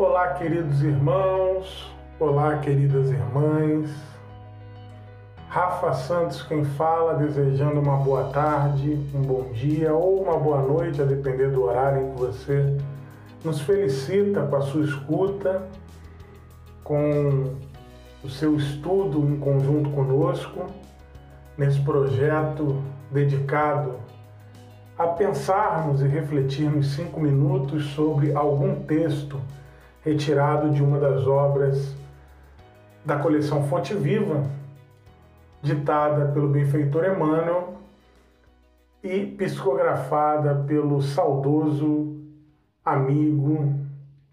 Olá, queridos irmãos, olá, queridas irmãs. Rafa Santos quem fala, desejando uma boa tarde, um bom dia ou uma boa noite, a depender do horário em que você nos felicita com a sua escuta, com o seu estudo em conjunto conosco, nesse projeto dedicado a pensarmos e refletirmos cinco minutos sobre algum texto retirado de uma das obras da coleção Fonte Viva, ditada pelo benfeitor Emmanuel e psicografada pelo saudoso amigo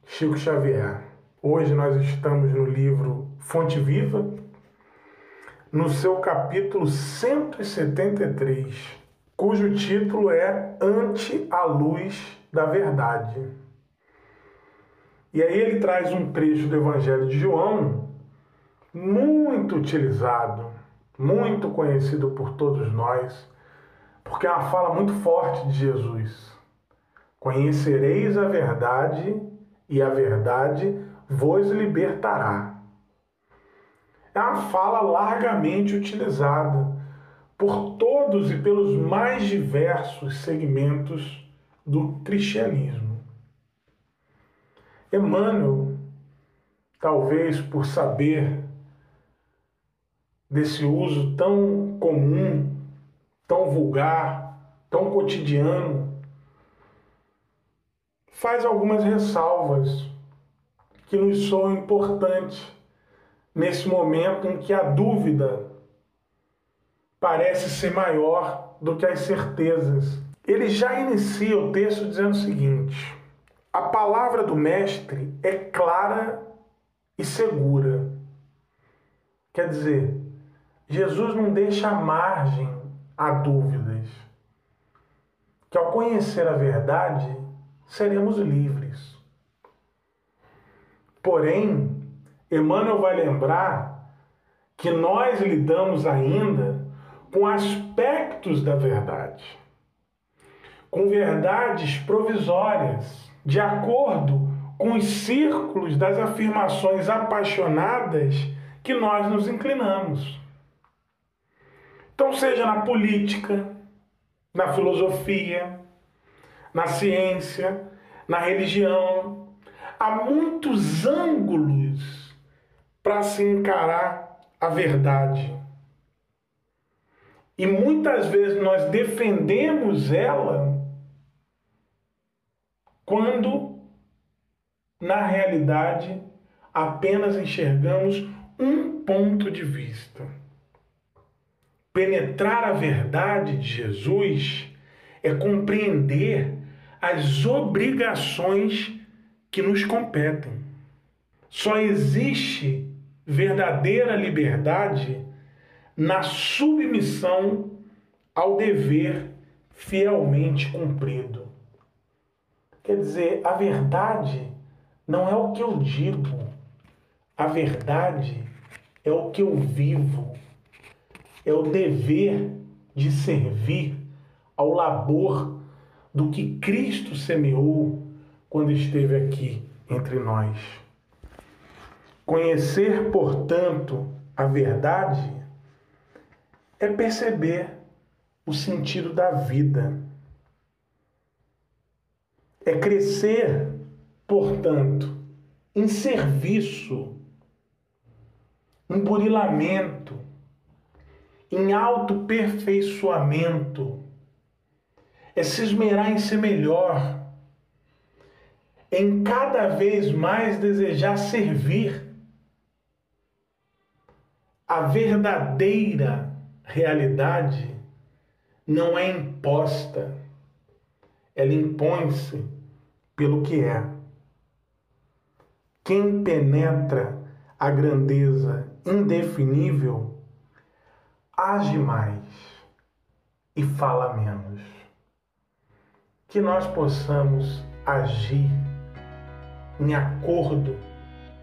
Chico Xavier. Hoje nós estamos no livro Fonte Viva, no seu capítulo 173 cujo título é Ante a Luz da Verdade. E aí ele traz um trecho do Evangelho de João muito utilizado, muito conhecido por todos nós, porque é uma fala muito forte de Jesus. Conhecereis a verdade e a verdade vos libertará. É uma fala largamente utilizada por todos e pelos mais diversos segmentos do cristianismo. Emmanuel, talvez por saber desse uso tão comum, tão vulgar, tão cotidiano, faz algumas ressalvas que nos soam importantes nesse momento em que a dúvida parece ser maior do que as certezas. Ele já inicia o texto dizendo o seguinte: a palavra do Mestre é clara e segura. Quer dizer, Jesus não deixa margem a dúvidas. Que ao conhecer a verdade, seremos livres. Porém, Emmanuel vai lembrar que nós lidamos ainda com aspectos da verdade, com verdades provisórias, de acordo com os círculos das afirmações apaixonadas que nós nos inclinamos. Então, seja na política, na filosofia, na ciência, na religião, há muitos ângulos para se encarar a verdade. E muitas vezes nós defendemos ela quando, na realidade, apenas enxergamos um ponto de vista. Penetrar a verdade de Jesus é compreender as obrigações que nos competem. Só existe verdadeira liberdade na submissão ao dever fielmente cumprido. Quer dizer, a verdade não é o que eu digo, a verdade é o que eu vivo, é o dever de servir ao labor do que Cristo semeou quando esteve aqui entre nós. Conhecer, portanto, a verdade é perceber o sentido da vida. É crescer, portanto, em serviço, em burilamento, em autoperfeiçoamento. É se esmerar em ser melhor, em cada vez mais desejar servir a verdadeira realidade não é imposta, ela impõe-se pelo que é. Quem penetra a grandeza indefinível age mais e fala menos. Que nós possamos agir em acordo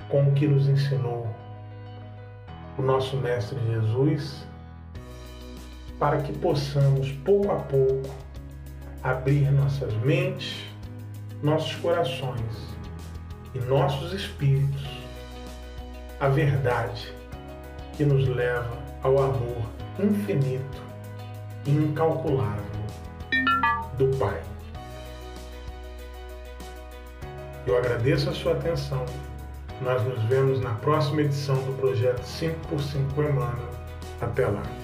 com o que nos ensinou o nosso Mestre Jesus para que possamos, pouco a pouco, abrir nossas mentes, nossos corações e nossos espíritos a verdade que nos leva ao amor infinito e incalculável do Pai. Eu agradeço a sua atenção. Nós nos vemos na próxima edição do projeto 5x5 Emmanuel. Até lá.